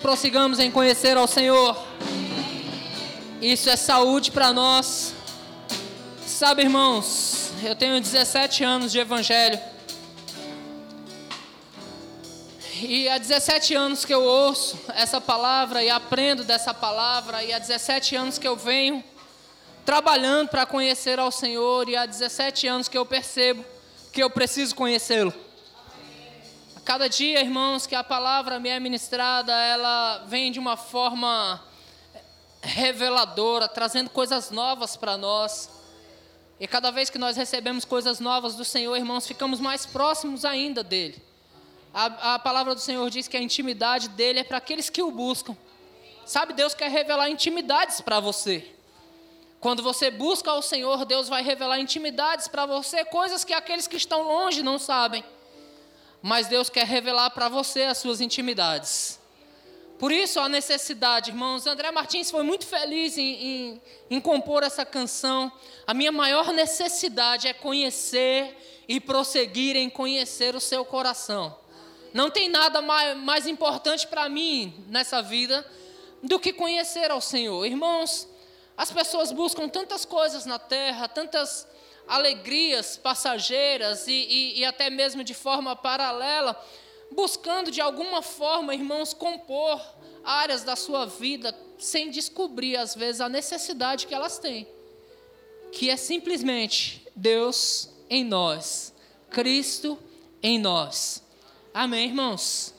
prossigamos em conhecer ao Senhor. Isso é saúde para nós. Sabe, irmãos, eu tenho 17 anos de evangelho. E há 17 anos que eu ouço essa palavra e aprendo dessa palavra, e há 17 anos que eu venho trabalhando para conhecer ao Senhor, e há 17 anos que eu percebo que eu preciso conhecê-lo. Cada dia, irmãos, que a palavra me é ministrada, ela vem de uma forma reveladora, trazendo coisas novas para nós. E cada vez que nós recebemos coisas novas do Senhor, irmãos, ficamos mais próximos ainda dele. A, a palavra do Senhor diz que a intimidade dele é para aqueles que o buscam. Sabe, Deus quer revelar intimidades para você. Quando você busca ao Senhor, Deus vai revelar intimidades para você, coisas que aqueles que estão longe não sabem mas Deus quer revelar para você as suas intimidades. Por isso a necessidade, irmãos. André Martins foi muito feliz em, em, em, compor essa canção. A minha maior necessidade é conhecer e prosseguir em conhecer o seu coração. Não tem nada mais, mais importante para mim nessa vida do que conhecer ao Senhor. Irmãos, as pessoas buscam tantas coisas na terra, tantas alegrias passageiras e, e, e até mesmo de forma paralela, buscando de alguma forma, irmãos, compor áreas da sua vida sem descobrir, às vezes, a necessidade que elas têm, que é simplesmente Deus em nós, Cristo em nós. Amém, irmãos?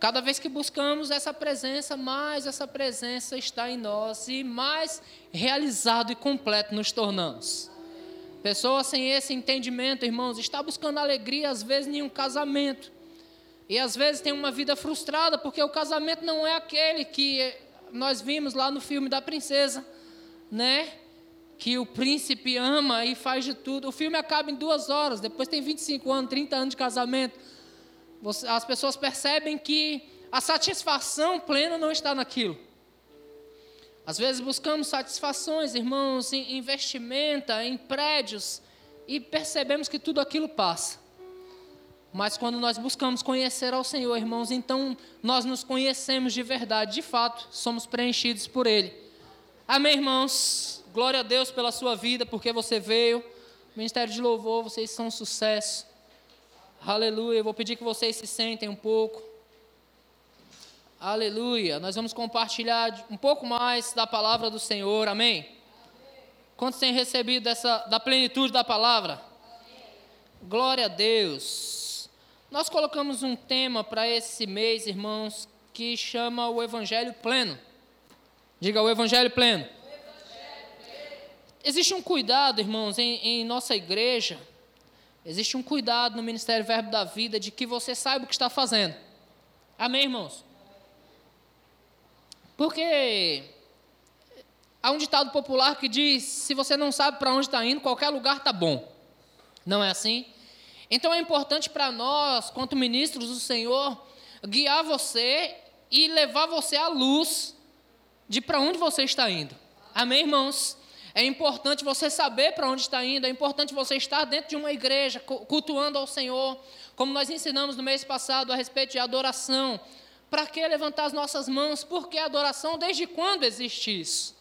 Cada vez que buscamos essa presença, mais essa presença está em nós e mais realizado e completo nos tornamos. Pessoa sem esse entendimento, irmãos, está buscando alegria, às vezes, em um casamento. E às vezes tem uma vida frustrada, porque o casamento não é aquele que nós vimos lá no filme da princesa, né? Que o príncipe ama e faz de tudo. O filme acaba em duas horas, depois tem 25 anos, 30 anos de casamento. As pessoas percebem que a satisfação plena não está naquilo. Às vezes buscamos satisfações, irmãos, em investimenta, em prédios, e percebemos que tudo aquilo passa. Mas quando nós buscamos conhecer ao Senhor, irmãos, então nós nos conhecemos de verdade, de fato, somos preenchidos por Ele. Amém, irmãos? Glória a Deus pela sua vida, porque você veio. Ministério de Louvor, vocês são um sucesso. Aleluia. Eu vou pedir que vocês se sentem um pouco. Aleluia. Nós vamos compartilhar um pouco mais da palavra do Senhor. Amém? Amém. Quantos têm recebido dessa, da plenitude da palavra? Amém. Glória a Deus. Nós colocamos um tema para esse mês, irmãos, que chama o Evangelho Pleno. Diga o Evangelho Pleno. O Evangelho. Existe um cuidado, irmãos, em, em nossa igreja. Existe um cuidado no Ministério Verbo da Vida de que você saiba o que está fazendo. Amém, irmãos? Porque há um ditado popular que diz: se você não sabe para onde está indo, qualquer lugar está bom. Não é assim? Então é importante para nós, quanto ministros do Senhor, guiar você e levar você à luz de para onde você está indo. Amém, irmãos? É importante você saber para onde está indo, é importante você estar dentro de uma igreja, cultuando ao Senhor, como nós ensinamos no mês passado a respeito de adoração, para que levantar as nossas mãos? Por que adoração? Desde quando existe isso?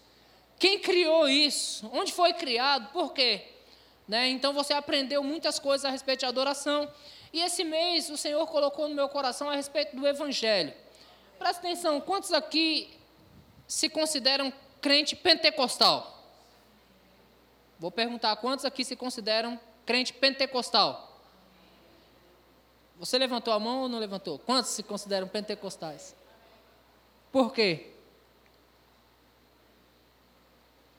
Quem criou isso? Onde foi criado? Por quê? Né? Então você aprendeu muitas coisas a respeito de adoração. E esse mês o Senhor colocou no meu coração a respeito do Evangelho. Presta atenção, quantos aqui se consideram crente pentecostal? Vou perguntar quantos aqui se consideram crente pentecostal? Você levantou a mão ou não levantou? Quantos se consideram pentecostais? Por quê?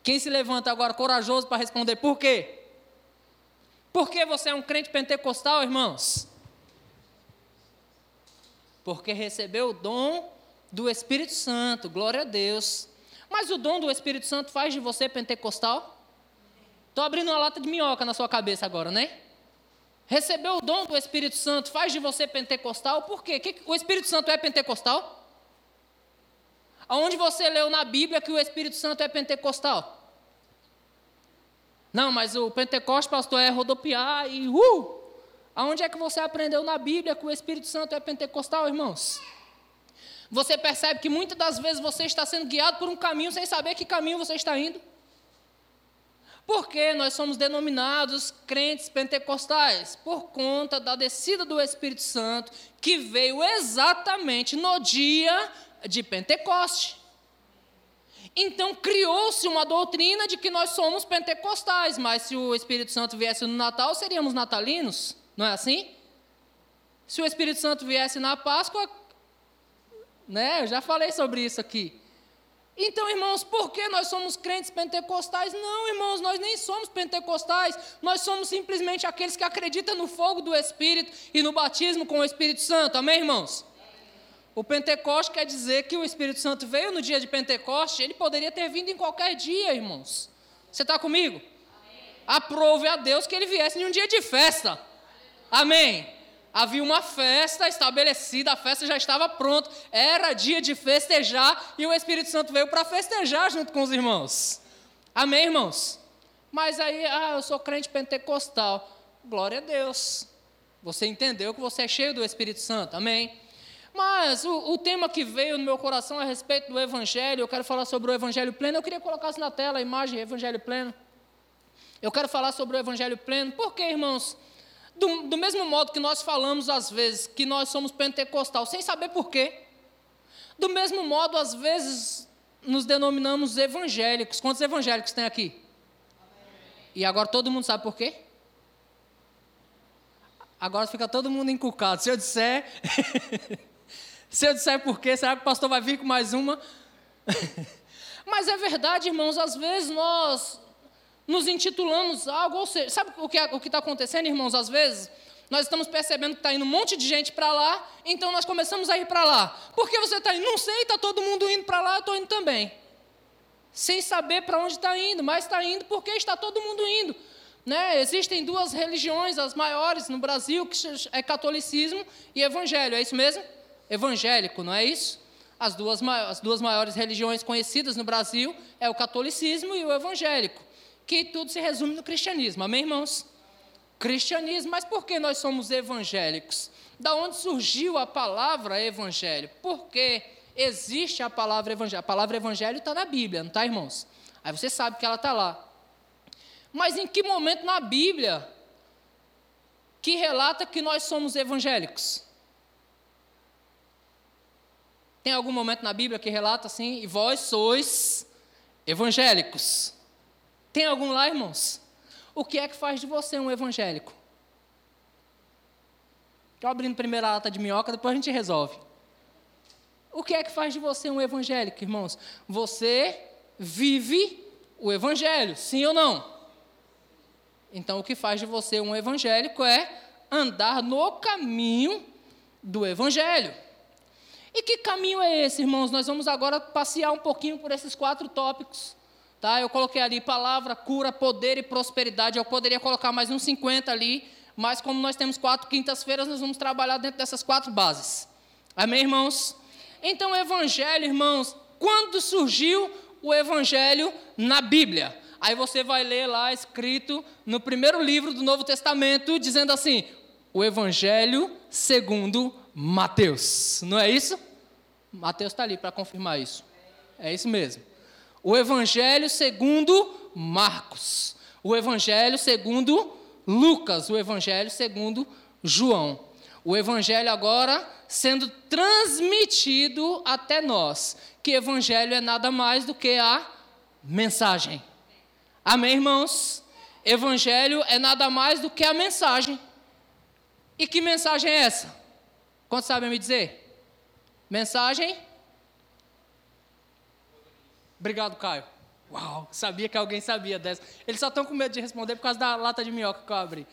Quem se levanta agora corajoso para responder por quê? Por que você é um crente pentecostal, irmãos? Porque recebeu o dom do Espírito Santo, glória a Deus. Mas o dom do Espírito Santo faz de você pentecostal? Estou abrindo uma lata de minhoca na sua cabeça agora, né? Recebeu o dom do Espírito Santo, faz de você pentecostal, por quê? O Espírito Santo é pentecostal? Aonde você leu na Bíblia que o Espírito Santo é pentecostal? Não, mas o Pentecoste, pastor, é rodopiar e uh! Aonde é que você aprendeu na Bíblia que o Espírito Santo é pentecostal, irmãos? Você percebe que muitas das vezes você está sendo guiado por um caminho sem saber que caminho você está indo. Porque nós somos denominados crentes pentecostais? Por conta da descida do Espírito Santo, que veio exatamente no dia de Pentecoste. Então criou-se uma doutrina de que nós somos pentecostais, mas se o Espírito Santo viesse no Natal, seríamos natalinos, não é assim? Se o Espírito Santo viesse na Páscoa, né? Eu já falei sobre isso aqui. Então, irmãos, por que nós somos crentes pentecostais? Não, irmãos, nós nem somos pentecostais. Nós somos simplesmente aqueles que acreditam no fogo do Espírito e no batismo com o Espírito Santo. Amém, irmãos? O Pentecoste quer dizer que o Espírito Santo veio no dia de Pentecoste, ele poderia ter vindo em qualquer dia, irmãos. Você está comigo? Amém. Aprove a Deus que ele viesse em um dia de festa. Amém havia uma festa estabelecida, a festa já estava pronta, era dia de festejar e o Espírito Santo veio para festejar junto com os irmãos. Amém, irmãos? Mas aí, ah, eu sou crente pentecostal. Glória a Deus. Você entendeu que você é cheio do Espírito Santo. Amém? Mas o, o, tema que veio no meu coração a respeito do Evangelho, eu quero falar sobre o Evangelho pleno. Eu queria colocar na tela a imagem Evangelho pleno. Eu quero falar sobre o Evangelho pleno. Por quê, irmãos? Do, do mesmo modo que nós falamos às vezes que nós somos pentecostal, sem saber porquê. Do mesmo modo, às vezes, nos denominamos evangélicos. Quantos evangélicos tem aqui? Amém. E agora todo mundo sabe por quê? Agora fica todo mundo encucado. Se eu disser. se eu disser por quê, será que o pastor vai vir com mais uma? Mas é verdade, irmãos, às vezes nós nos intitulamos algo, ou seja, sabe o que é, está acontecendo, irmãos, às vezes? Nós estamos percebendo que está indo um monte de gente para lá, então nós começamos a ir para lá. Por que você está indo? Não sei, está todo mundo indo para lá, eu estou indo também. Sem saber para onde está indo, mas está indo porque está todo mundo indo. Né? Existem duas religiões, as maiores no Brasil, que é catolicismo e evangelho, é isso mesmo? Evangélico, não é isso? As duas, as duas maiores religiões conhecidas no Brasil é o catolicismo e o evangélico que tudo se resume no cristianismo. Amém, irmãos? Cristianismo, mas por que nós somos evangélicos? Da onde surgiu a palavra evangelho? Porque existe a palavra evangelho. A palavra evangelho está na Bíblia, não está, irmãos? Aí você sabe que ela está lá. Mas em que momento na Bíblia que relata que nós somos evangélicos? Tem algum momento na Bíblia que relata assim, e vós sois evangélicos? Tem algum lá, irmãos? O que é que faz de você um evangélico? Estou abrindo primeiro a lata de minhoca, depois a gente resolve. O que é que faz de você um evangélico, irmãos? Você vive o evangelho, sim ou não? Então, o que faz de você um evangélico é andar no caminho do evangelho. E que caminho é esse, irmãos? Nós vamos agora passear um pouquinho por esses quatro tópicos. Tá? Eu coloquei ali palavra, cura, poder e prosperidade. Eu poderia colocar mais uns 50 ali, mas como nós temos quatro quintas-feiras, nós vamos trabalhar dentro dessas quatro bases. Amém, irmãos? Então, o evangelho, irmãos, quando surgiu o evangelho na Bíblia? Aí você vai ler lá escrito no primeiro livro do Novo Testamento, dizendo assim: o evangelho segundo Mateus. Não é isso? Mateus está ali para confirmar isso. É isso mesmo o Evangelho segundo Marcos, o Evangelho segundo Lucas, o Evangelho segundo João. O Evangelho agora sendo transmitido até nós, que Evangelho é nada mais do que a mensagem. Amém, irmãos? Evangelho é nada mais do que a mensagem. E que mensagem é essa? Quantos sabem me dizer? Mensagem Obrigado, Caio. Uau, sabia que alguém sabia dessa. Eles só estão com medo de responder por causa da lata de minhoca que eu abri.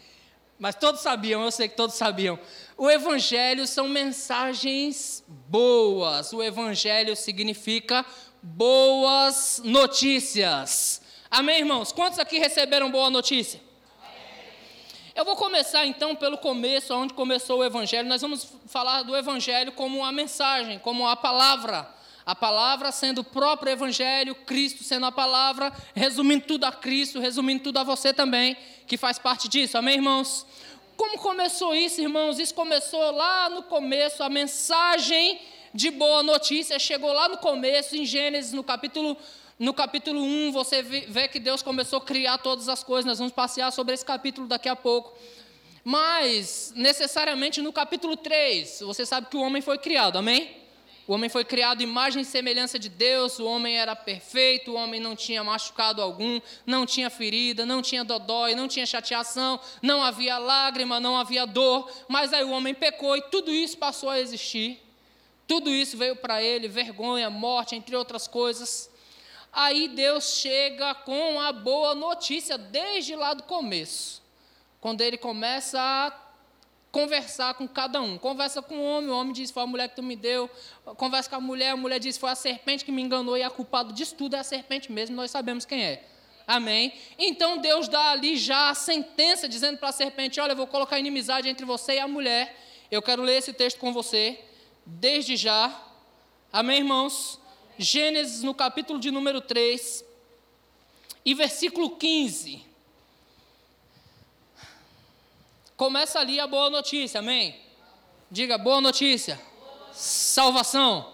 Mas todos sabiam, eu sei que todos sabiam. O Evangelho são mensagens boas. O Evangelho significa boas notícias. Amém, irmãos? Quantos aqui receberam boa notícia? Eu vou começar então pelo começo, onde começou o Evangelho. Nós vamos falar do Evangelho como uma mensagem, como a palavra a palavra sendo o próprio Evangelho, Cristo sendo a palavra, resumindo tudo a Cristo, resumindo tudo a você também, que faz parte disso, amém, irmãos? Como começou isso, irmãos? Isso começou lá no começo, a mensagem de boa notícia chegou lá no começo, em Gênesis, no capítulo, no capítulo 1, você vê que Deus começou a criar todas as coisas. Nós vamos passear sobre esse capítulo daqui a pouco. Mas, necessariamente, no capítulo 3, você sabe que o homem foi criado, amém? O homem foi criado imagem e semelhança de Deus, o homem era perfeito, o homem não tinha machucado algum, não tinha ferida, não tinha dodói, não tinha chateação, não havia lágrima, não havia dor, mas aí o homem pecou e tudo isso passou a existir. Tudo isso veio para ele, vergonha, morte, entre outras coisas. Aí Deus chega com a boa notícia desde lá do começo. Quando ele começa a conversar com cada um. Conversa com o homem, o homem diz: Foi a mulher que tu me deu. Conversa com a mulher, a mulher diz: Foi a serpente que me enganou, e a culpada disso tudo é a serpente mesmo, nós sabemos quem é. Amém? Então Deus dá ali já a sentença, dizendo para a serpente: Olha, eu vou colocar inimizade entre você e a mulher. Eu quero ler esse texto com você, desde já. Amém, irmãos? Gênesis, no capítulo de número 3, e versículo 15. Começa ali a boa notícia, amém? Diga boa notícia. Salvação.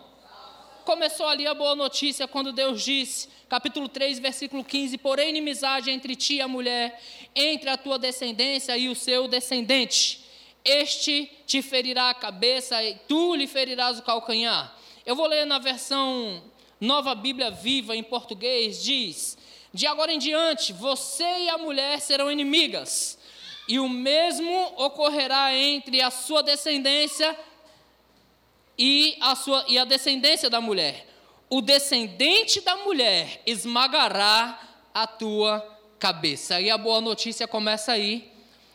Começou ali a boa notícia quando Deus disse, capítulo 3, versículo 15: Porém, inimizade entre ti e a mulher, entre a tua descendência e o seu descendente. Este te ferirá a cabeça e tu lhe ferirás o calcanhar. Eu vou ler na versão Nova Bíblia Viva em português: diz: De agora em diante, você e a mulher serão inimigas e o mesmo ocorrerá entre a sua descendência e a, sua, e a descendência da mulher. O descendente da mulher esmagará a tua cabeça. E a boa notícia começa aí,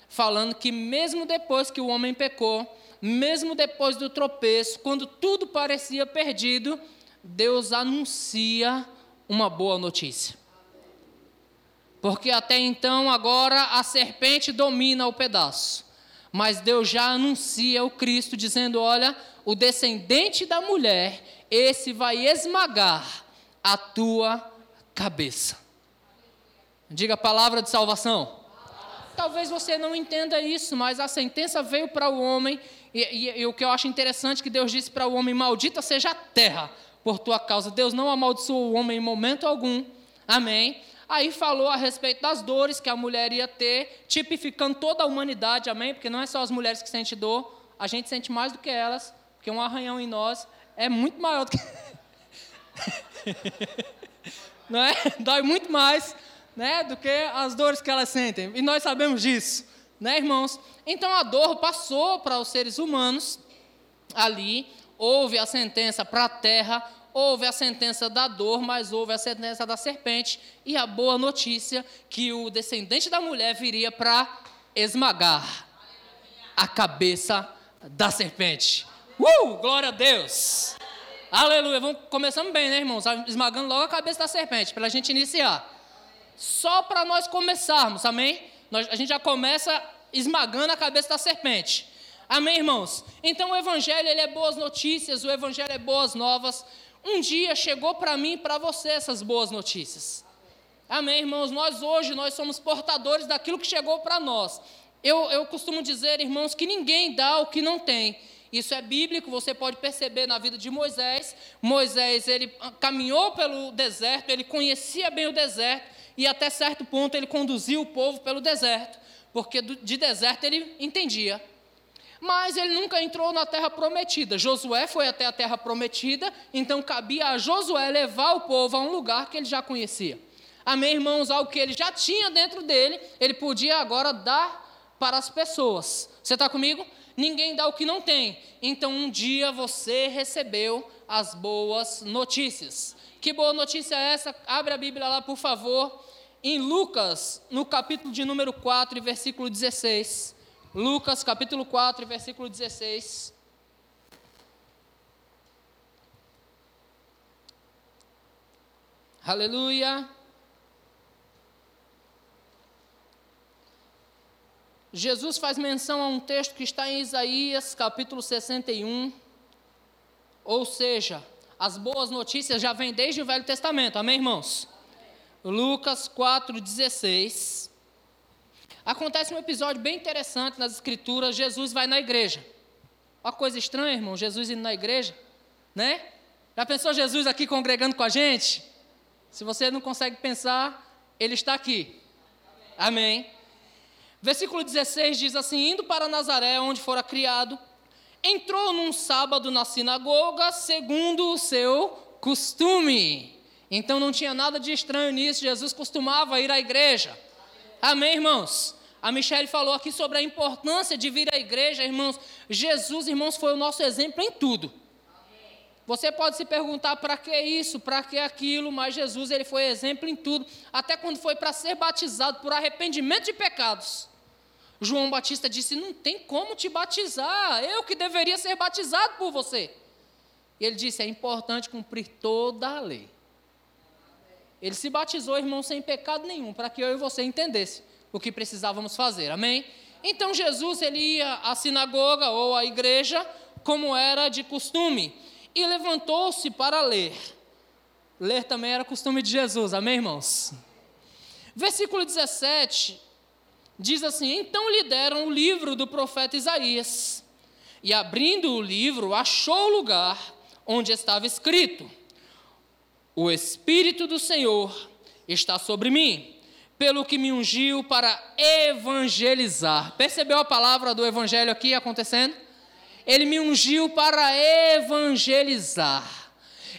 falando que mesmo depois que o homem pecou, mesmo depois do tropeço, quando tudo parecia perdido, Deus anuncia uma boa notícia. Porque até então, agora, a serpente domina o pedaço. Mas Deus já anuncia o Cristo, dizendo: Olha, o descendente da mulher, esse vai esmagar a tua cabeça. Diga a palavra de salvação. Talvez você não entenda isso, mas a sentença veio para o homem, e, e, e, o que eu acho interessante que Deus disse para o homem: Maldita seja a terra por tua causa. Deus não amaldiçoou o homem em momento algum. Amém. Aí falou a respeito das dores que a mulher ia ter, tipificando toda a humanidade, amém? Porque não é só as mulheres que sentem dor, a gente sente mais do que elas, porque um arranhão em nós é muito maior do que. não é? Dói muito mais né, do que as dores que elas sentem. E nós sabemos disso, né, irmãos? Então a dor passou para os seres humanos ali, houve a sentença para a terra, houve a sentença da dor, mas houve a sentença da serpente, e a boa notícia que o descendente da mulher viria para esmagar a cabeça da serpente. Uh! Glória a Deus! Aleluia! Vamos, começando bem, né, irmãos? Esmagando logo a cabeça da serpente, para a gente iniciar. Só para nós começarmos, amém? Nós, a gente já começa esmagando a cabeça da serpente. Amém, irmãos? Então o Evangelho ele é boas notícias, o Evangelho é boas novas, um dia chegou para mim e para você essas boas notícias. Amém, irmãos? Nós hoje, nós somos portadores daquilo que chegou para nós. Eu, eu costumo dizer, irmãos, que ninguém dá o que não tem. Isso é bíblico, você pode perceber na vida de Moisés. Moisés, ele caminhou pelo deserto, ele conhecia bem o deserto, e até certo ponto ele conduziu o povo pelo deserto, porque de deserto ele entendia mas ele nunca entrou na terra prometida. Josué foi até a terra prometida, então cabia a Josué levar o povo a um lugar que ele já conhecia. Amém, irmãos? Algo que ele já tinha dentro dele, ele podia agora dar para as pessoas. Você está comigo? Ninguém dá o que não tem. Então um dia você recebeu as boas notícias. Que boa notícia é essa? Abre a Bíblia lá, por favor. Em Lucas, no capítulo de número 4, versículo 16. Lucas capítulo 4, versículo 16. Aleluia. Jesus faz menção a um texto que está em Isaías, capítulo 61. Ou seja, as boas notícias já vêm desde o Velho Testamento, amém, irmãos? Lucas 4, 16. Acontece um episódio bem interessante nas Escrituras: Jesus vai na igreja. Uma coisa estranha, irmão, Jesus indo na igreja. Né? Já pensou Jesus aqui congregando com a gente? Se você não consegue pensar, ele está aqui. Amém. Versículo 16 diz assim: Indo para Nazaré, onde fora criado, entrou num sábado na sinagoga, segundo o seu costume. Então não tinha nada de estranho nisso, Jesus costumava ir à igreja. Amém, irmãos? A Michelle falou aqui sobre a importância de vir à igreja, irmãos. Jesus, irmãos, foi o nosso exemplo em tudo. Você pode se perguntar para que isso, para que aquilo, mas Jesus ele foi exemplo em tudo, até quando foi para ser batizado por arrependimento de pecados. João Batista disse: Não tem como te batizar, eu que deveria ser batizado por você. E ele disse: É importante cumprir toda a lei. Ele se batizou, irmão, sem pecado nenhum, para que eu e você entendesse o que precisávamos fazer. Amém? Então Jesus ele ia à sinagoga ou à igreja como era de costume e levantou-se para ler. Ler também era costume de Jesus, amém, irmãos? Versículo 17 diz assim: Então lhe deram o livro do profeta Isaías, e abrindo o livro, achou o lugar onde estava escrito: O Espírito do Senhor está sobre mim, pelo que me ungiu para evangelizar. Percebeu a palavra do evangelho aqui acontecendo? ele me ungiu para evangelizar.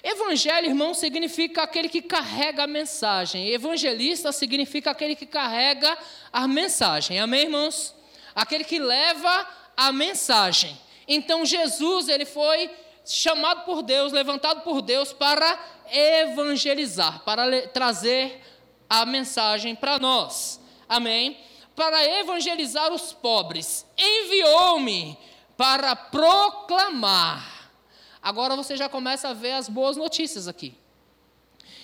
Evangelho, irmão, significa aquele que carrega a mensagem. Evangelista significa aquele que carrega a mensagem. Amém, irmãos? Aquele que leva a mensagem. Então Jesus, ele foi chamado por Deus, levantado por Deus para evangelizar, para trazer a mensagem para nós. Amém? Para evangelizar os pobres. Enviou-me para proclamar. Agora você já começa a ver as boas notícias aqui.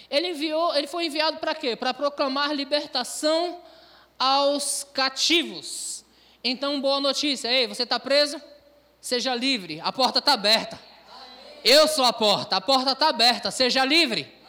Ele enviou, ele foi enviado para quê? Para proclamar libertação aos cativos. Então, boa notícia. Ei, você está preso? Seja livre. A porta está aberta. Eu sou a porta. A porta está aberta. Seja livre.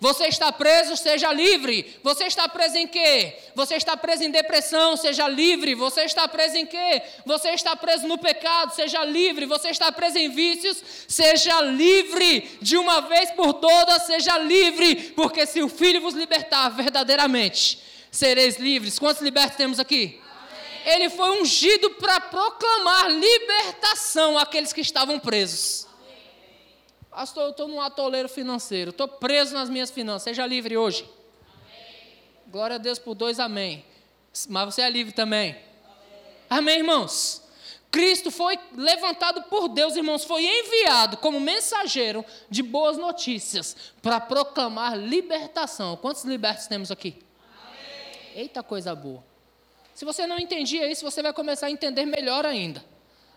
Você está preso, seja livre. Você está preso em quê? Você está preso em depressão, seja livre. Você está preso em quê? Você está preso no pecado, seja livre. Você está preso em vícios, seja livre. De uma vez por todas, seja livre. Porque se o Filho vos libertar verdadeiramente, sereis livres. Quantos libertos temos aqui? Ele foi ungido para proclamar libertação àqueles que estavam presos. Pastor, eu estou num atoleiro financeiro, estou preso nas minhas finanças, seja livre hoje. Amém. Glória a Deus por dois, amém. Mas você é livre também. Amém, amém irmãos? Cristo foi levantado por Deus, irmãos, foi enviado como mensageiro de boas notícias para proclamar libertação. Quantos libertos temos aqui? Amém. Eita coisa boa. Se você não entendia isso, você vai começar a entender melhor ainda.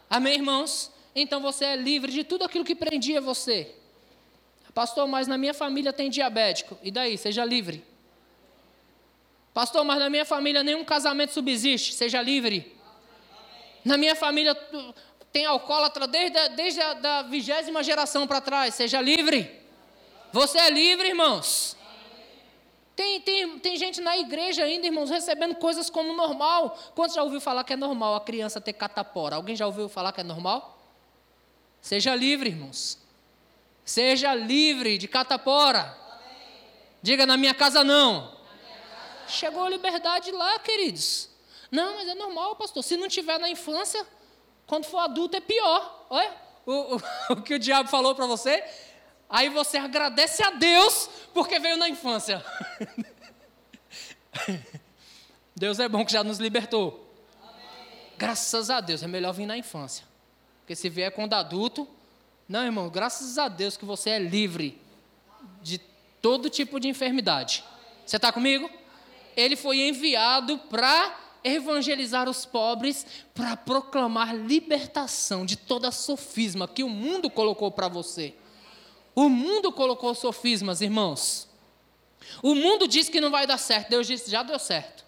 Amém, irmãos? Então você é livre de tudo aquilo que prendia você. Pastor, mas na minha família tem diabético. E daí? Seja livre. Pastor, mas na minha família nenhum casamento subsiste. Seja livre. Na minha família tem alcoólatra desde a, desde a da vigésima geração para trás. Seja livre. Você é livre, irmãos. Tem, tem, tem gente na igreja ainda, irmãos, recebendo coisas como normal. Quantos já ouviu falar que é normal a criança ter catapora? Alguém já ouviu falar que é normal? Seja livre, irmãos. Seja livre de catapora. Diga na minha casa não. Chegou a liberdade lá, queridos. Não, mas é normal, pastor. Se não tiver na infância, quando for adulto é pior. Olha o, o, o que o diabo falou para você. Aí você agradece a Deus porque veio na infância. Deus é bom que já nos libertou. Graças a Deus, é melhor vir na infância. Porque se vier quando adulto, não, irmão, graças a Deus que você é livre de todo tipo de enfermidade. Você está comigo? Ele foi enviado para evangelizar os pobres, para proclamar libertação de toda sofisma que o mundo colocou para você. O mundo colocou sofismas, irmãos. O mundo diz que não vai dar certo, Deus disse, já deu certo.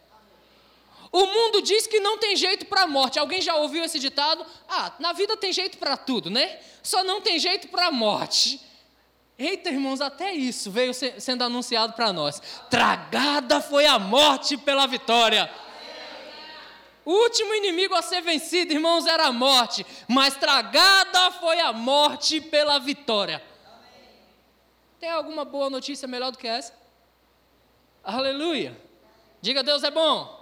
O mundo diz que não tem jeito para a morte. Alguém já ouviu esse ditado? Ah, na vida tem jeito para tudo, né? Só não tem jeito para a morte. Eita, irmãos, até isso veio sendo anunciado para nós. Tragada foi a morte pela vitória. O último inimigo a ser vencido, irmãos, era a morte, mas tragada foi a morte pela vitória. Tem alguma boa notícia melhor do que essa? Aleluia. Diga, Deus é bom.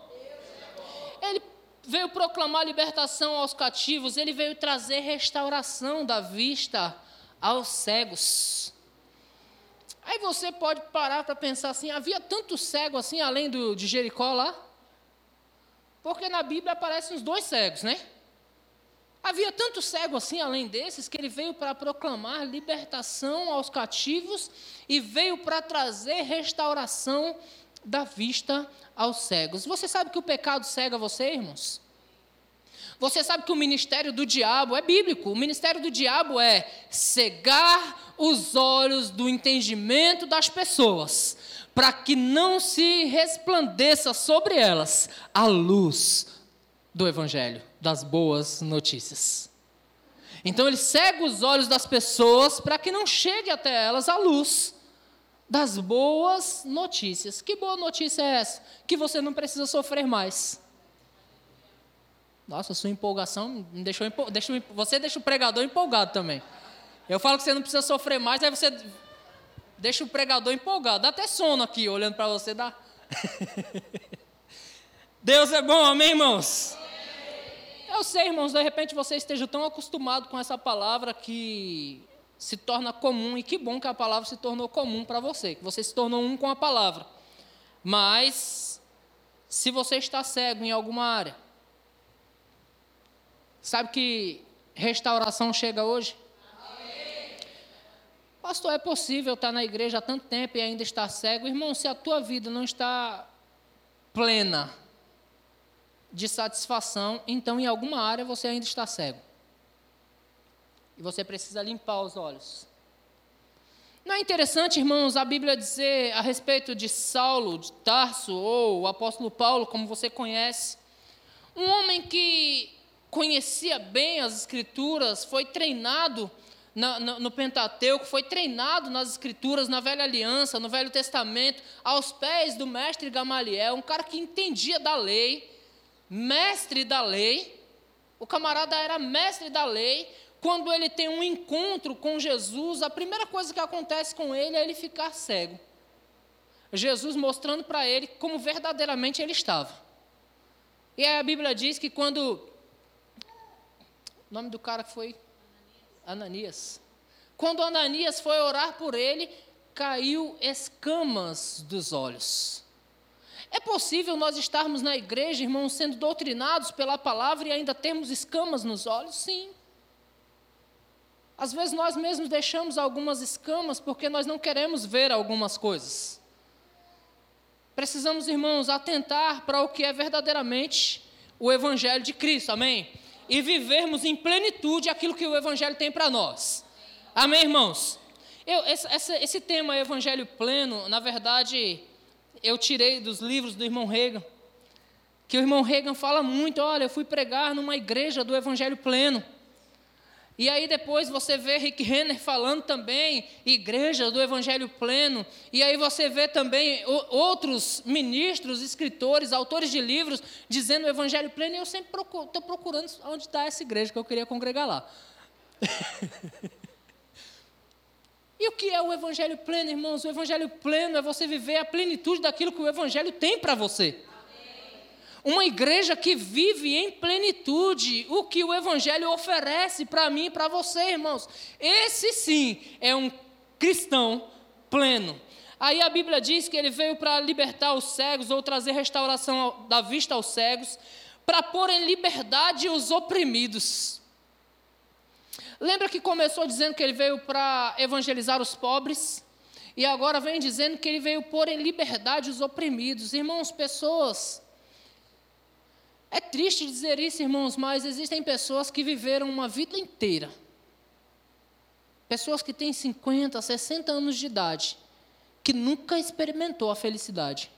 Ele veio proclamar libertação aos cativos, ele veio trazer restauração da vista aos cegos. Aí você pode parar para pensar assim: havia tanto cego assim além do, de Jericó lá? Porque na Bíblia aparecem os dois cegos, né? Havia tanto cego assim além desses que ele veio para proclamar libertação aos cativos e veio para trazer restauração da vista aos cegos. Você sabe que o pecado cega você, irmãos? Você sabe que o ministério do diabo é bíblico. O ministério do diabo é cegar os olhos do entendimento das pessoas, para que não se resplandeça sobre elas a luz do evangelho, das boas notícias. Então ele cega os olhos das pessoas para que não chegue até elas a luz das boas notícias. Que boa notícia é essa? Que você não precisa sofrer mais. Nossa, sua empolgação me deixou, deixou você deixa o pregador empolgado também. Eu falo que você não precisa sofrer mais, aí você deixa o pregador empolgado. Dá até sono aqui, olhando para você, dá. Deus é bom, amém, irmãos? Eu sei, irmãos, de repente você esteja tão acostumado com essa palavra que se torna comum, e que bom que a palavra se tornou comum para você, que você se tornou um com a palavra. Mas, se você está cego em alguma área, sabe que restauração chega hoje? Amém. Pastor, é possível estar na igreja há tanto tempo e ainda estar cego? Irmão, se a tua vida não está plena de satisfação, então em alguma área você ainda está cego. E você precisa limpar os olhos. Não é interessante, irmãos, a Bíblia dizer a respeito de Saulo, de Tarso, ou o apóstolo Paulo, como você conhece, um homem que conhecia bem as Escrituras, foi treinado na, no, no Pentateuco, foi treinado nas Escrituras, na Velha Aliança, no Velho Testamento, aos pés do mestre Gamaliel, um cara que entendia da lei, mestre da lei, o camarada era mestre da lei, quando ele tem um encontro com Jesus, a primeira coisa que acontece com ele é ele ficar cego. Jesus mostrando para ele como verdadeiramente ele estava. E aí a Bíblia diz que quando. O nome do cara foi? Ananias. Quando Ananias foi orar por ele, caiu escamas dos olhos. É possível nós estarmos na igreja, irmãos, sendo doutrinados pela palavra e ainda termos escamas nos olhos? Sim. Às vezes nós mesmos deixamos algumas escamas porque nós não queremos ver algumas coisas. Precisamos, irmãos, atentar para o que é verdadeiramente o Evangelho de Cristo, amém? E vivermos em plenitude aquilo que o Evangelho tem para nós. Amém, irmãos? Eu, esse, esse, esse tema Evangelho pleno, na verdade, eu tirei dos livros do irmão Reagan, que o irmão Reagan fala muito, olha, eu fui pregar numa igreja do Evangelho pleno. E aí depois você vê Rick Renner falando também, igreja do Evangelho pleno. E aí você vê também outros ministros, escritores, autores de livros dizendo o Evangelho pleno. E eu sempre estou procurando, onde está essa igreja que eu queria congregar lá. e o que é o Evangelho pleno, irmãos? O Evangelho pleno é você viver a plenitude daquilo que o Evangelho tem para você. Uma igreja que vive em plenitude o que o Evangelho oferece para mim e para você, irmãos. Esse sim é um cristão pleno. Aí a Bíblia diz que ele veio para libertar os cegos ou trazer restauração da vista aos cegos, para pôr em liberdade os oprimidos. Lembra que começou dizendo que ele veio para evangelizar os pobres? E agora vem dizendo que ele veio pôr em liberdade os oprimidos. Irmãos, pessoas é triste dizer isso, irmãos, mas existem pessoas que viveram uma vida inteira. Pessoas que têm 50, 60 anos de idade, que nunca experimentou a felicidade.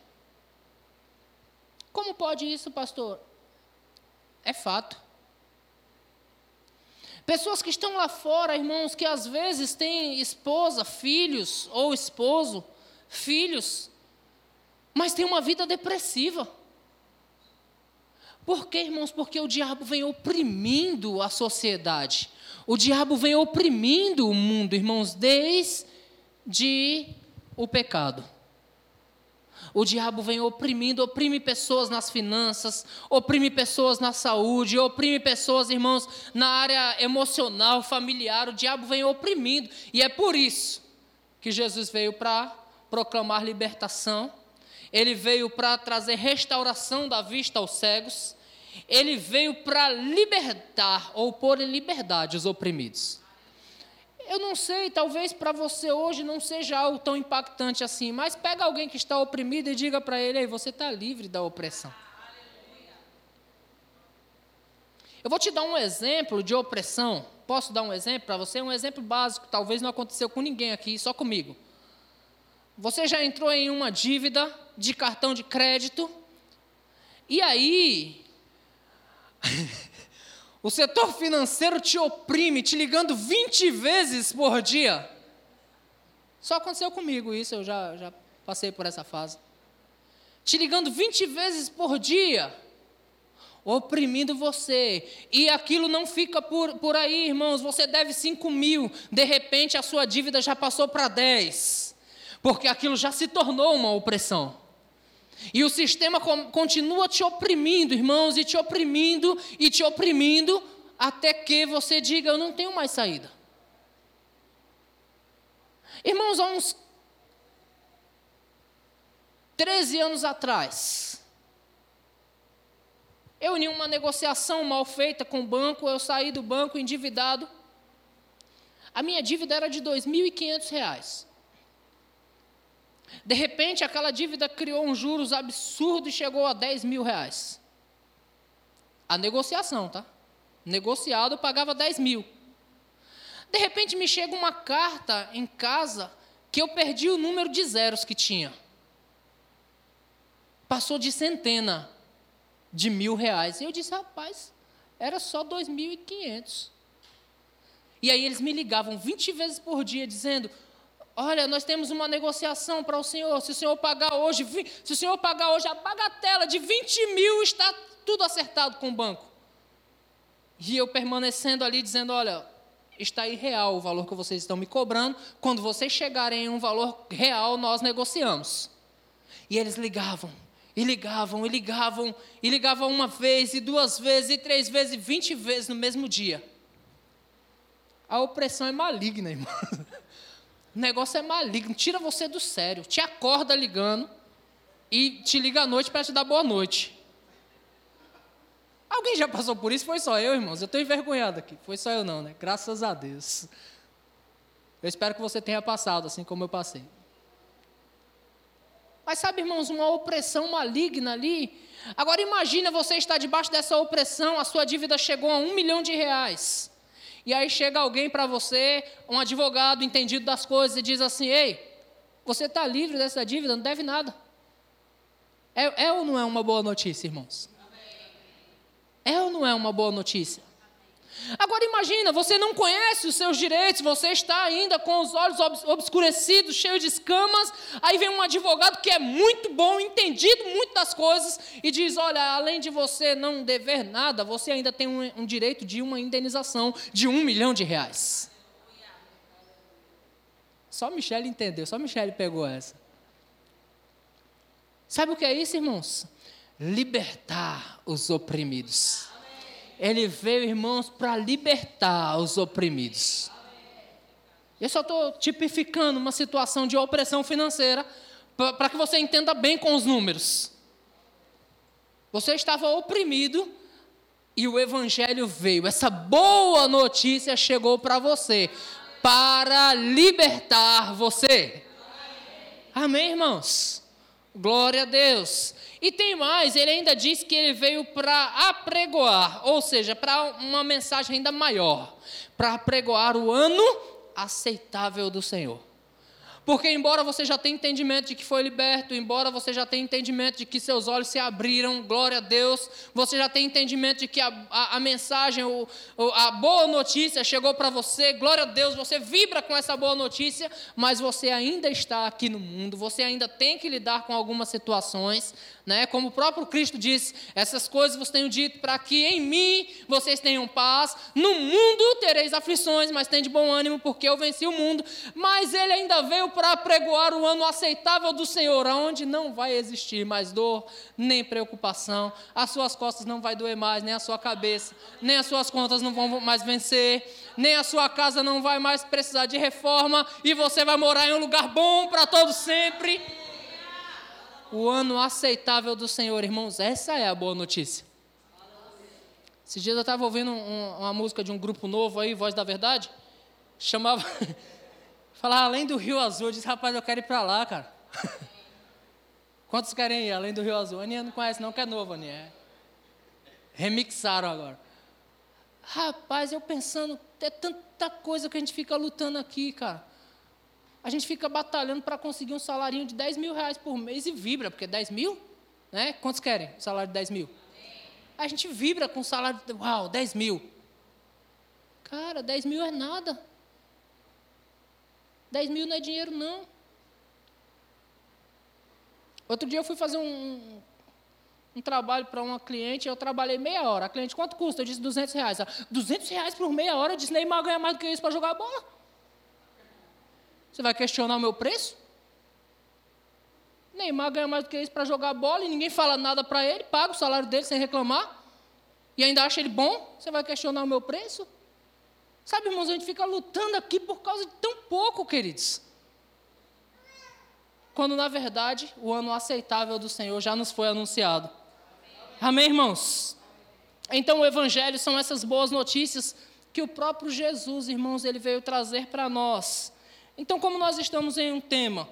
Como pode isso, pastor? É fato. Pessoas que estão lá fora, irmãos, que às vezes têm esposa, filhos, ou esposo, filhos, mas têm uma vida depressiva. Por quê, irmãos? Porque o diabo vem oprimindo a sociedade. O diabo vem oprimindo o mundo, irmãos, desde de o pecado. O diabo vem oprimindo, oprime pessoas nas finanças, oprime pessoas na saúde, oprime pessoas, irmãos, na área emocional, familiar. O diabo vem oprimindo. E é por isso que Jesus veio para proclamar libertação. Ele veio para trazer restauração da vista aos cegos. Ele veio para libertar ou pôr em liberdade os oprimidos. Eu não sei, talvez para você hoje não seja algo tão impactante assim, mas pega alguém que está oprimido e diga para ele: Ei, você está livre da opressão. Eu vou te dar um exemplo de opressão. Posso dar um exemplo para você? Um exemplo básico, talvez não aconteceu com ninguém aqui, só comigo. Você já entrou em uma dívida de cartão de crédito, e aí O setor financeiro te oprime, te ligando 20 vezes por dia. Só aconteceu comigo isso, eu já, já passei por essa fase. Te ligando 20 vezes por dia, oprimindo você. E aquilo não fica por, por aí, irmãos. Você deve 5 mil, de repente a sua dívida já passou para 10, porque aquilo já se tornou uma opressão. E o sistema continua te oprimindo, irmãos, e te oprimindo, e te oprimindo, até que você diga: Eu não tenho mais saída. Irmãos, há uns 13 anos atrás, eu, em uma negociação mal feita com o banco, eu saí do banco endividado. A minha dívida era de R$ 2.500. De repente, aquela dívida criou um juros absurdo e chegou a 10 mil reais. A negociação, tá? Negociado, eu pagava 10 mil. De repente, me chega uma carta em casa que eu perdi o número de zeros que tinha. Passou de centena de mil reais. E eu disse, rapaz, era só 2.500. E aí eles me ligavam 20 vezes por dia dizendo: Olha, nós temos uma negociação para o senhor. Se o senhor pagar hoje, se o senhor pagar hoje a bagatela de 20 mil, está tudo acertado com o banco. E eu permanecendo ali dizendo: olha, está irreal o valor que vocês estão me cobrando. Quando vocês chegarem em um valor real, nós negociamos. E eles ligavam, e ligavam, e ligavam, e ligavam uma vez, e duas vezes, e três vezes, e vinte vezes no mesmo dia. A opressão é maligna, irmão. O negócio é maligno, tira você do sério, te acorda ligando e te liga à noite para te dar boa noite. Alguém já passou por isso? Foi só eu, irmãos. Eu estou envergonhado aqui. Foi só eu, não, né? Graças a Deus. Eu espero que você tenha passado, assim como eu passei. Mas sabe, irmãos, uma opressão maligna ali. Agora imagina você estar debaixo dessa opressão, a sua dívida chegou a um milhão de reais. E aí chega alguém para você, um advogado entendido das coisas, e diz assim: Ei, você está livre dessa dívida, não deve nada. É, é, ou não é uma boa notícia, irmãos? É ou não é uma boa notícia? Agora imagina, você não conhece os seus direitos, você está ainda com os olhos obscurecidos, cheio de escamas, aí vem um advogado que é muito bom, entendido muito das coisas, e diz: olha, além de você não dever nada, você ainda tem um, um direito de uma indenização de um milhão de reais. Só Michele entendeu, só Michele pegou essa. Sabe o que é isso, irmãos? Libertar os oprimidos. Ele veio, irmãos, para libertar os oprimidos. Eu só estou tipificando uma situação de opressão financeira para que você entenda bem com os números. Você estava oprimido e o Evangelho veio. Essa boa notícia chegou para você para libertar você. Amém, irmãos? Glória a Deus. E tem mais, ele ainda diz que ele veio para apregoar, ou seja, para uma mensagem ainda maior, para apregoar o ano aceitável do Senhor. Porque, embora você já tenha entendimento de que foi liberto, embora você já tenha entendimento de que seus olhos se abriram, glória a Deus, você já tem entendimento de que a, a, a mensagem, o, a boa notícia chegou para você, glória a Deus, você vibra com essa boa notícia, mas você ainda está aqui no mundo, você ainda tem que lidar com algumas situações, né? Como o próprio Cristo disse, essas coisas vos tenho dito para que em mim vocês tenham paz. No mundo tereis aflições, mas tem de bom ânimo, porque eu venci o mundo. Mas ele ainda veio para pregoar o ano aceitável do Senhor, aonde não vai existir mais dor, nem preocupação, as suas costas não vai doer mais, nem a sua cabeça, nem as suas contas não vão mais vencer, nem a sua casa não vai mais precisar de reforma, e você vai morar em um lugar bom para todo sempre. O ano aceitável do Senhor, irmãos, essa é a boa notícia. Esses dias eu estava ouvindo um, uma música de um grupo novo aí, Voz da Verdade, chamava. Falava além do Rio Azul, eu disse, rapaz, eu quero ir para lá, cara. Quantos querem ir além do Rio Azul? A Aninha não conhece, não, que é novo, Aninha. É. Remixaram agora. Rapaz, eu pensando, é tanta coisa que a gente fica lutando aqui, cara. A gente fica batalhando para conseguir um salário de 10 mil reais por mês e vibra, porque 10 mil, né? Quantos querem o salário de 10 mil? A gente vibra com o salário de, uau, 10 mil. Cara, 10 mil é nada. 10 mil não é dinheiro, não. Outro dia eu fui fazer um, um trabalho para uma cliente, eu trabalhei meia hora. A cliente, quanto custa? Eu disse 200 reais. Ela, 200 reais por meia hora? Eu disse, Neymar ganha mais do que isso para jogar bola. Você vai questionar o meu preço? Neymar ganha mais do que isso para jogar bola e ninguém fala nada para ele, paga o salário dele sem reclamar. E ainda acha ele bom? Você vai questionar o meu preço? Sabe, irmãos, a gente fica lutando aqui por causa de tão pouco, queridos. Quando, na verdade, o ano aceitável do Senhor já nos foi anunciado. Amém, irmãos? Então, o Evangelho são essas boas notícias que o próprio Jesus, irmãos, ele veio trazer para nós. Então, como nós estamos em um tema,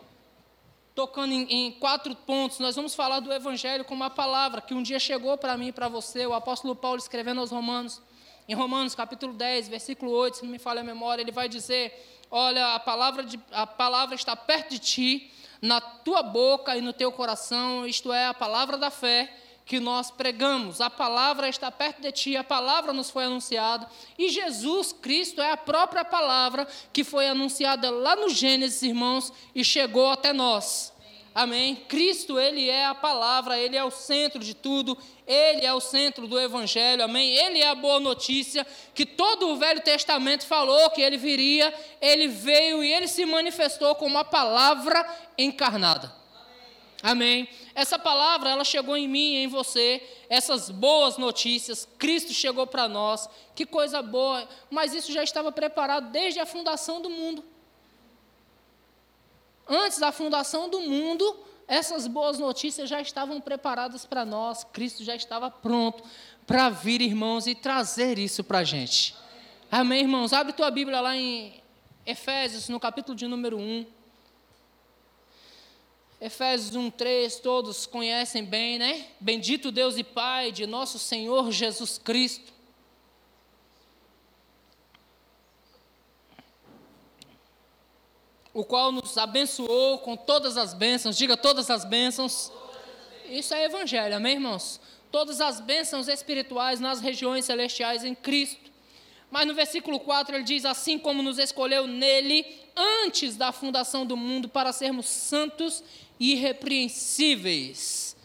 tocando em, em, quatro pontos, nós vamos falar do Evangelho como uma palavra que um dia chegou para mim e para você, o apóstolo Paulo escrevendo aos Romanos. Em Romanos capítulo 10, versículo 8, se não me falha a memória, ele vai dizer: Olha, a palavra, de, a palavra está perto de ti, na tua boca e no teu coração, isto é, a palavra da fé que nós pregamos. A palavra está perto de ti, a palavra nos foi anunciada, e Jesus Cristo é a própria palavra que foi anunciada lá no Gênesis, irmãos, e chegou até nós. Amém? Cristo, Ele é a palavra, Ele é o centro de tudo, Ele é o centro do Evangelho, amém? Ele é a boa notícia que todo o Velho Testamento falou que Ele viria, Ele veio e Ele se manifestou como a palavra encarnada. Amém? Essa palavra, ela chegou em mim em você, essas boas notícias, Cristo chegou para nós, que coisa boa, mas isso já estava preparado desde a fundação do mundo. Antes da fundação do mundo, essas boas notícias já estavam preparadas para nós, Cristo já estava pronto para vir, irmãos, e trazer isso para a gente. Amém, irmãos? Abre tua Bíblia lá em Efésios, no capítulo de número 1. Efésios 1, 3, todos conhecem bem, né? Bendito Deus e Pai de nosso Senhor Jesus Cristo o qual nos abençoou com todas as bênçãos, diga todas as bênçãos. Isso é evangelho, amém, irmãos? Todas as bênçãos espirituais nas regiões celestiais em Cristo. Mas no versículo 4 ele diz: Assim como nos escolheu nele antes da fundação do mundo para sermos santos e irrepreensíveis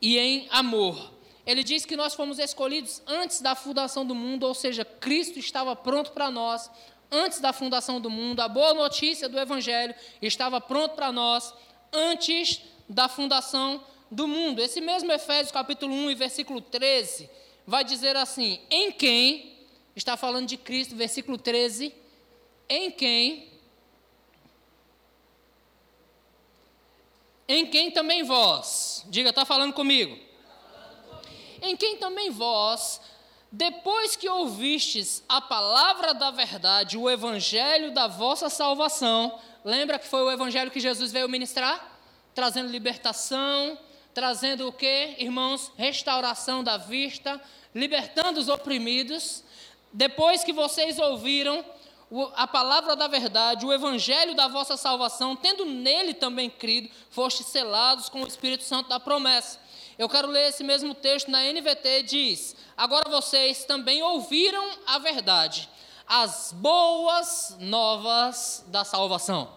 e em amor. Ele diz que nós fomos escolhidos antes da fundação do mundo, ou seja, Cristo estava pronto para nós antes da fundação do mundo, a boa notícia do Evangelho estava pronto para nós antes da fundação do mundo. Esse mesmo Efésios capítulo 1 e versículo 13 vai dizer assim: Em quem, está falando de Cristo, versículo 13, em quem, em quem também vós, diga, está falando comigo, em quem também vós depois que ouvistes a palavra da verdade, o evangelho da vossa salvação, lembra que foi o evangelho que Jesus veio ministrar? Trazendo libertação, trazendo o que, irmãos? Restauração da vista, libertando os oprimidos. Depois que vocês ouviram a palavra da verdade, o evangelho da vossa salvação, tendo nele também crido, fostes selados com o Espírito Santo da promessa. Eu quero ler esse mesmo texto na NVT, diz: Agora vocês também ouviram a verdade, as boas novas da salvação.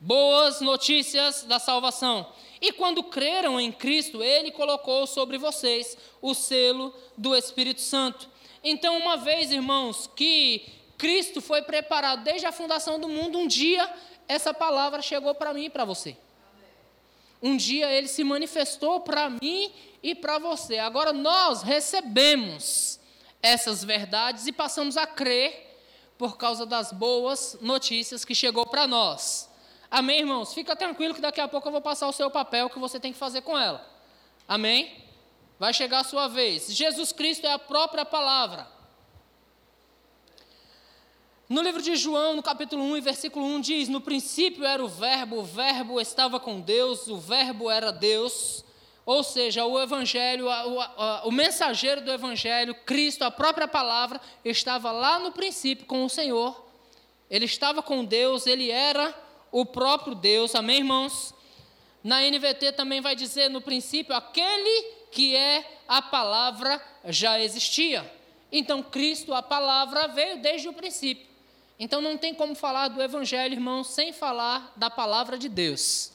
Boas notícias da salvação. E quando creram em Cristo, Ele colocou sobre vocês o selo do Espírito Santo. Então, uma vez, irmãos, que Cristo foi preparado desde a fundação do mundo, um dia essa palavra chegou para mim e para você. Um dia ele se manifestou para mim e para você. Agora nós recebemos essas verdades e passamos a crer por causa das boas notícias que chegou para nós. Amém, irmãos? Fica tranquilo que daqui a pouco eu vou passar o seu papel que você tem que fazer com ela. Amém? Vai chegar a sua vez. Jesus Cristo é a própria palavra. No livro de João, no capítulo 1 versículo 1, diz: No princípio era o Verbo, o Verbo estava com Deus, o Verbo era Deus. Ou seja, o Evangelho, o, o mensageiro do Evangelho, Cristo, a própria palavra, estava lá no princípio com o Senhor. Ele estava com Deus, ele era o próprio Deus. Amém, irmãos? Na NVT também vai dizer no princípio: aquele que é a palavra já existia. Então, Cristo, a palavra, veio desde o princípio. Então, não tem como falar do Evangelho, irmãos, sem falar da palavra de Deus.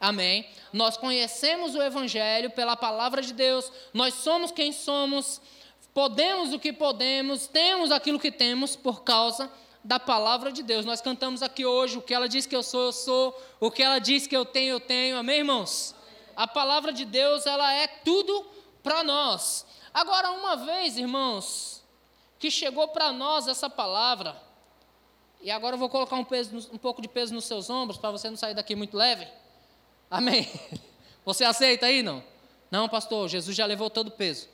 Amém. Nós conhecemos o Evangelho pela palavra de Deus, nós somos quem somos, podemos o que podemos, temos aquilo que temos por causa da palavra de Deus. Nós cantamos aqui hoje o que ela diz que eu sou, eu sou, o que ela diz que eu tenho, eu tenho. Amém, irmãos? A palavra de Deus, ela é tudo para nós. Agora, uma vez, irmãos, que chegou para nós essa palavra, e agora eu vou colocar um, peso, um pouco de peso nos seus ombros para você não sair daqui muito leve. Amém? Você aceita aí, não? Não, pastor, Jesus já levou todo o peso.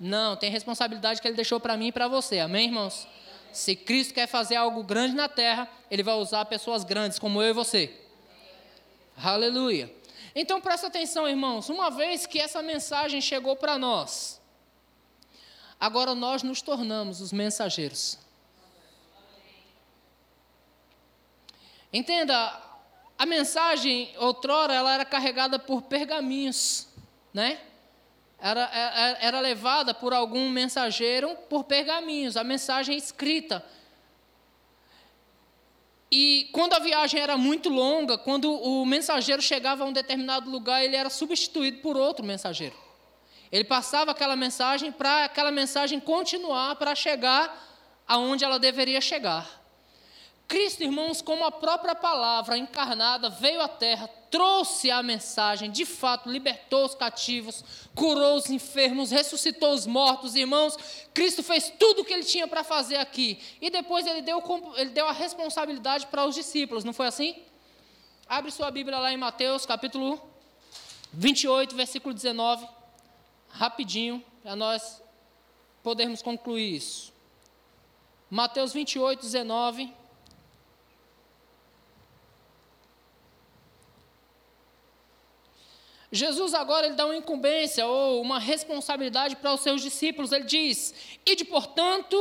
Não, tem responsabilidade que ele deixou para mim e para você. Amém, irmãos? Se Cristo quer fazer algo grande na terra, ele vai usar pessoas grandes como eu e você. Aleluia. Então presta atenção, irmãos. Uma vez que essa mensagem chegou para nós, agora nós nos tornamos os mensageiros. Entenda, a mensagem, outrora, ela era carregada por pergaminhos, né? Era, era, era levada por algum mensageiro por pergaminhos, a mensagem escrita. E quando a viagem era muito longa, quando o mensageiro chegava a um determinado lugar, ele era substituído por outro mensageiro. Ele passava aquela mensagem para aquela mensagem continuar para chegar aonde ela deveria chegar. Cristo, irmãos, como a própria palavra encarnada veio à terra, trouxe a mensagem, de fato, libertou os cativos, curou os enfermos, ressuscitou os mortos, irmãos. Cristo fez tudo o que ele tinha para fazer aqui. E depois ele deu, ele deu a responsabilidade para os discípulos, não foi assim? Abre sua Bíblia lá em Mateus, capítulo 28, versículo 19. Rapidinho, para nós podermos concluir isso. Mateus 28, 19. Jesus agora ele dá uma incumbência ou uma responsabilidade para os seus discípulos. Ele diz: "Ide, portanto,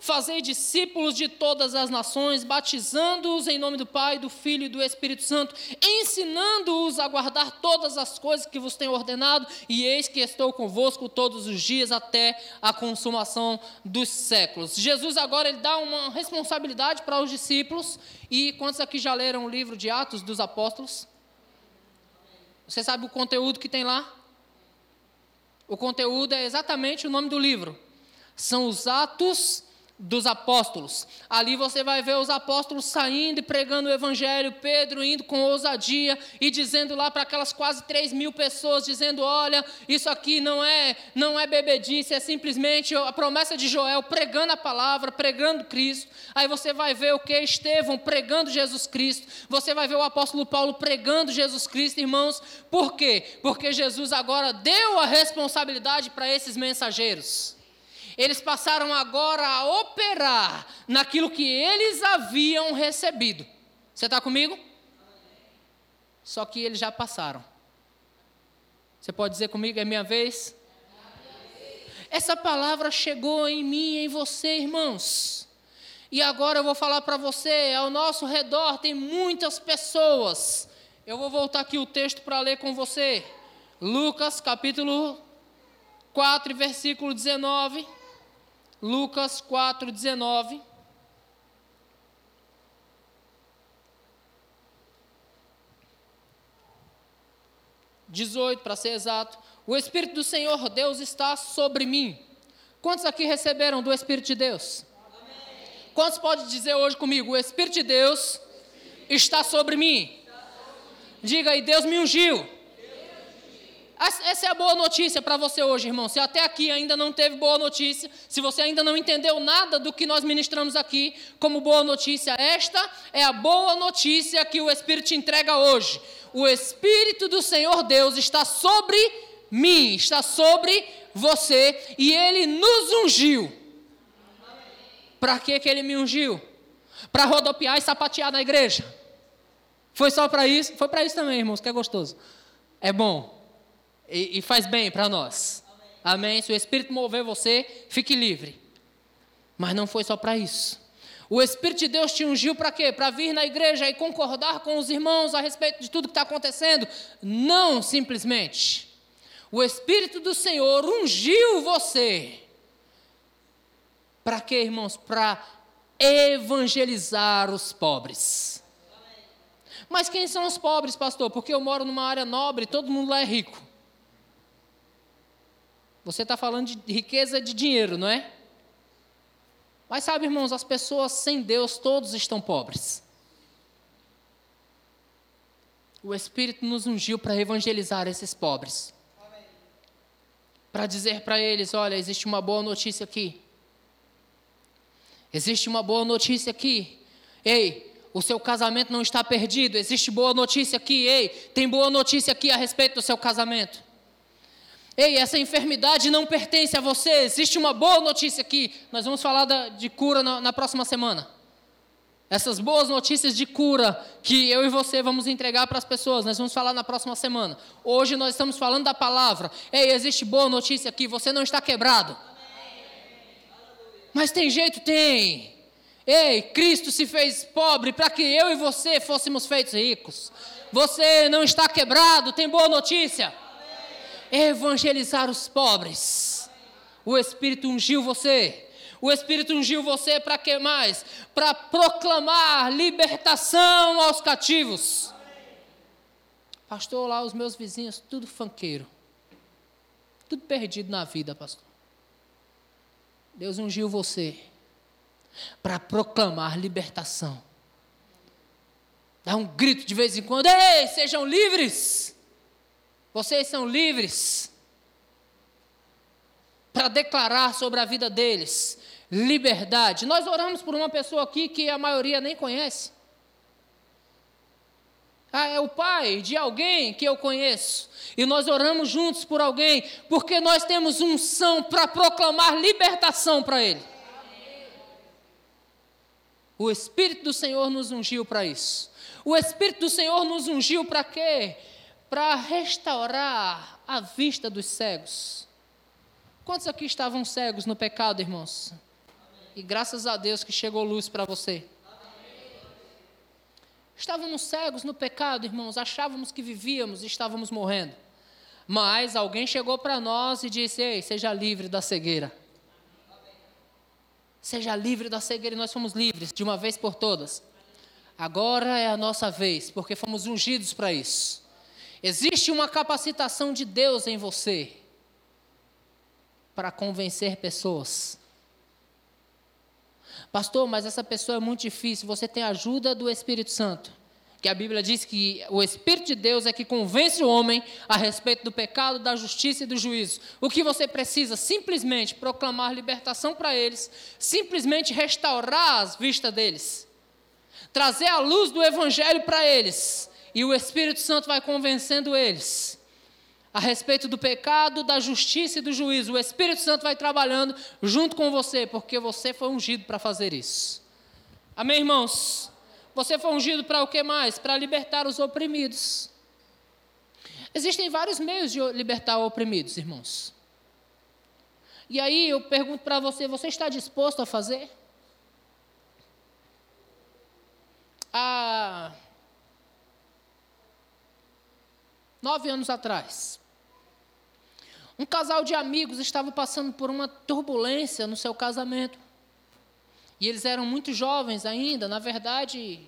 fazei discípulos de todas as nações, batizando-os em nome do Pai, do Filho e do Espírito Santo, ensinando-os a guardar todas as coisas que vos tenho ordenado, e eis que estou convosco todos os dias até a consumação dos séculos." Jesus agora ele dá uma responsabilidade para os discípulos, e quantos aqui já leram o livro de Atos dos Apóstolos? Você sabe o conteúdo que tem lá? O conteúdo é exatamente o nome do livro. São os Atos dos apóstolos. Ali você vai ver os apóstolos saindo e pregando o evangelho, Pedro indo com ousadia e dizendo lá para aquelas quase 3 mil pessoas, dizendo: olha, isso aqui não é, não é bebedice, é simplesmente a promessa de Joel, pregando a palavra, pregando Cristo. Aí você vai ver o que? Estevão pregando Jesus Cristo. Você vai ver o apóstolo Paulo pregando Jesus Cristo, irmãos. Por quê? Porque Jesus agora deu a responsabilidade para esses mensageiros. Eles passaram agora a operar naquilo que eles haviam recebido. Você está comigo? Só que eles já passaram. Você pode dizer comigo, é minha vez? Essa palavra chegou em mim e em você, irmãos. E agora eu vou falar para você, ao nosso redor tem muitas pessoas. Eu vou voltar aqui o texto para ler com você. Lucas capítulo 4, versículo 19. Lucas 4, 19. Dezoito, para ser exato. O Espírito do Senhor Deus está sobre mim. Quantos aqui receberam do Espírito de Deus? Amém. Quantos pode dizer hoje comigo? O Espírito de Deus está sobre mim. Diga aí, Deus me ungiu. Essa é a boa notícia para você hoje, irmão. Se até aqui ainda não teve boa notícia, se você ainda não entendeu nada do que nós ministramos aqui como boa notícia, esta é a boa notícia que o Espírito te entrega hoje. O Espírito do Senhor Deus está sobre mim, está sobre você e ele nos ungiu. Para que, que ele me ungiu? Para rodopiar e sapatear na igreja. Foi só para isso? Foi para isso também, irmãos, que é gostoso. É bom. E, e faz bem para nós. Amém. Amém? Se o Espírito mover você, fique livre. Mas não foi só para isso. O Espírito de Deus te ungiu para quê? Para vir na igreja e concordar com os irmãos a respeito de tudo que está acontecendo? Não, simplesmente. O Espírito do Senhor ungiu você. Para quê, irmãos? Para evangelizar os pobres. Mas quem são os pobres, pastor? Porque eu moro numa área nobre, todo mundo lá é rico. Você está falando de riqueza de dinheiro, não é? Mas sabe, irmãos, as pessoas sem Deus, todos estão pobres. O Espírito nos ungiu para evangelizar esses pobres. Para dizer para eles: olha, existe uma boa notícia aqui. Existe uma boa notícia aqui. Ei, o seu casamento não está perdido. Existe boa notícia aqui. Ei, tem boa notícia aqui a respeito do seu casamento. Ei, essa enfermidade não pertence a você. Existe uma boa notícia aqui. Nós vamos falar de cura na, na próxima semana. Essas boas notícias de cura que eu e você vamos entregar para as pessoas, nós vamos falar na próxima semana. Hoje nós estamos falando da palavra. Ei, existe boa notícia aqui, você não está quebrado. Mas tem jeito? Tem. Ei, Cristo se fez pobre para que eu e você fôssemos feitos ricos. Você não está quebrado, tem boa notícia. Evangelizar os pobres. O Espírito ungiu você. O Espírito ungiu você para que mais? Para proclamar libertação aos cativos. Pastor, lá os meus vizinhos, tudo fanqueiro. Tudo perdido na vida, pastor. Deus ungiu você para proclamar libertação. Dá um grito de vez em quando: Ei, sejam livres! Vocês são livres para declarar sobre a vida deles liberdade. Nós oramos por uma pessoa aqui que a maioria nem conhece. Ah, é o pai de alguém que eu conheço. E nós oramos juntos por alguém, porque nós temos unção para proclamar libertação para ele. O Espírito do Senhor nos ungiu para isso. O Espírito do Senhor nos ungiu para quê? Para restaurar a vista dos cegos. Quantos aqui estavam cegos no pecado, irmãos? E graças a Deus que chegou luz para você. Estávamos cegos no pecado, irmãos, achávamos que vivíamos e estávamos morrendo. Mas alguém chegou para nós e disse: Ei, seja livre da cegueira. Seja livre da cegueira, e nós fomos livres de uma vez por todas. Agora é a nossa vez, porque fomos ungidos para isso. Existe uma capacitação de Deus em você para convencer pessoas. Pastor, mas essa pessoa é muito difícil. Você tem a ajuda do Espírito Santo que a Bíblia diz que o Espírito de Deus é que convence o homem a respeito do pecado, da justiça e do juízo. O que você precisa? Simplesmente proclamar libertação para eles, simplesmente restaurar as vistas deles, trazer a luz do Evangelho para eles, e o Espírito Santo vai convencendo eles a respeito do pecado, da justiça e do juízo. O Espírito Santo vai trabalhando junto com você, porque você foi ungido para fazer isso. Amém, irmãos? Você foi ungido para o que mais? Para libertar os oprimidos. Existem vários meios de libertar oprimidos, irmãos. E aí eu pergunto para você: você está disposto a fazer? Há nove anos atrás, um casal de amigos estava passando por uma turbulência no seu casamento. E eles eram muito jovens ainda, na verdade,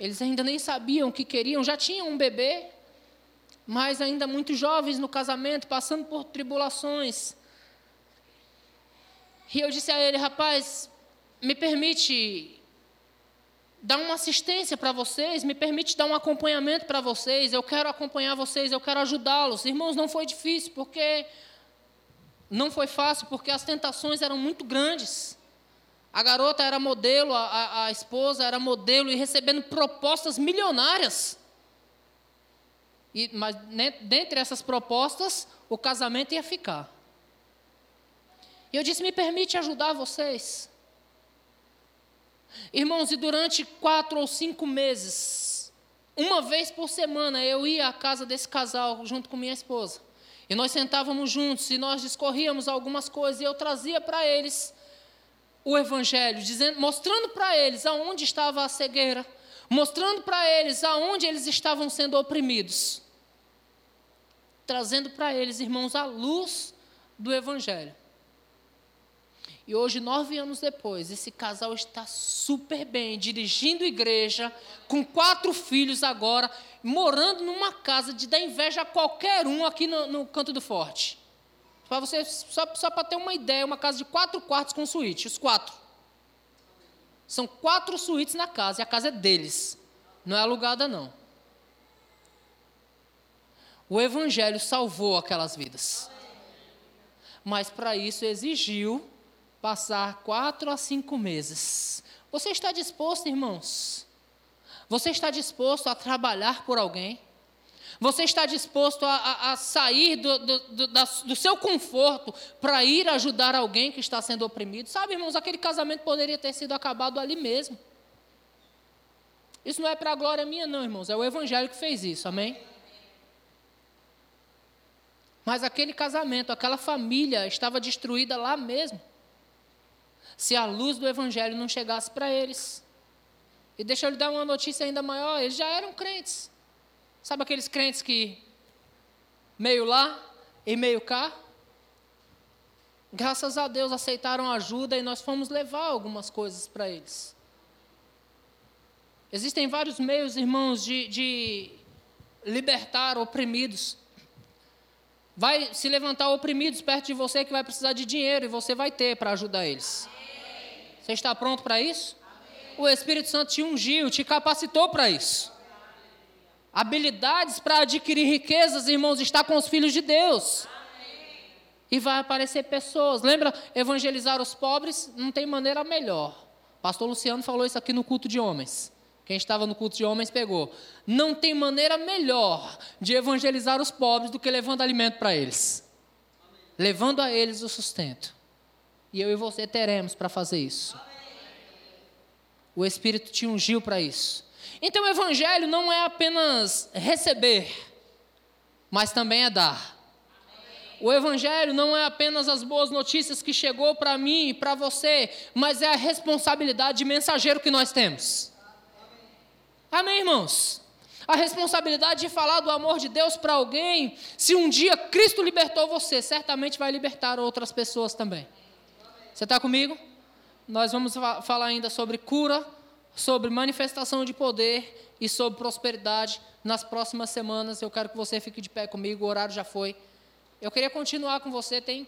eles ainda nem sabiam o que queriam, já tinham um bebê, mas ainda muito jovens no casamento, passando por tribulações. E eu disse a ele, rapaz, me permite dar uma assistência para vocês, me permite dar um acompanhamento para vocês. Eu quero acompanhar vocês, eu quero ajudá-los. Irmãos, não foi difícil, porque não foi fácil, porque as tentações eram muito grandes. A garota era modelo, a, a, esposa era modelo e recebendo propostas milionárias. E, mas dentre essas propostas, o casamento ia ficar. E eu disse: me permite ajudar vocês. Irmãos, e durante quatro ou cinco meses, uma vez por semana, eu ia à casa desse casal junto com minha esposa. E nós sentávamos juntos e nós discorríamos algumas coisas e eu trazia para eles o evangelho, dizendo, mostrando para eles aonde estava a cegueira, mostrando para eles aonde eles estavam sendo oprimidos. Trazendo para eles, irmãos, a luz do evangelho. E hoje, nove anos depois, esse casal está super bem, dirigindo igreja, com quatro filhos agora, morando numa casa de dar inveja a qualquer um aqui no, no Canto do Forte. Para você, só, só para ter uma ideia, uma casa de quatro quartos com suíte, os quatro. São quatro suítes na casa, e a casa é deles, não é alugada não. O Evangelho salvou aquelas vidas. Mas para isso exigiu passar quatro a cinco meses. Você está disposto, irmãos? Você está disposto a trabalhar por alguém? Você está disposto a, a, a sair do, do, do, da, do, seu conforto para ir ajudar alguém que está sendo oprimido? Sabe, irmãos, aquele casamento poderia ter sido acabado ali mesmo. Isso não é para a glória minha, não, irmãos. É o Evangelho que fez isso, amém? Mas aquele casamento, aquela família estava destruída lá mesmo se a luz do Evangelho não chegasse para eles. E deixa eu lhe dar uma notícia ainda maior: eles já eram crentes. Sabe aqueles crentes que meio lá e meio cá? Graças a Deus aceitaram ajuda e nós fomos levar algumas coisas para eles. Existem vários meios, irmãos, de, de libertar oprimidos. Vai se levantar oprimidos perto de você que vai precisar de dinheiro e você vai ter para ajudar eles. Você está pronto para isso? Amém. O Espírito Santo te ungiu, te capacitou para isso. Habilidades para adquirir riquezas, irmãos, está com os filhos de Deus. Amém. E vai aparecer pessoas. Lembra evangelizar os pobres? Não tem maneira melhor. Pastor Luciano falou isso aqui no culto de homens. Quem estava no culto de homens pegou. Não tem maneira melhor de evangelizar os pobres do que levando alimento para eles. Amém. Levando a eles o sustento. E eu e você teremos para fazer isso. O Espírito te ungiu para isso. Então o Evangelho não é apenas receber, mas também é dar. O Evangelho não é apenas as boas notícias que chegou para mim e para você, mas é a responsabilidade de mensageiro que nós temos. Amém, irmãos? A responsabilidade de falar do amor de Deus para alguém, se um dia Cristo libertou você, certamente vai libertar outras pessoas também. Você está comigo? Nós vamos falar ainda sobre cura, sobre manifestação de poder e sobre prosperidade nas próximas semanas. Eu quero que você fique de pé comigo, o horário já foi. Eu queria continuar com você, tem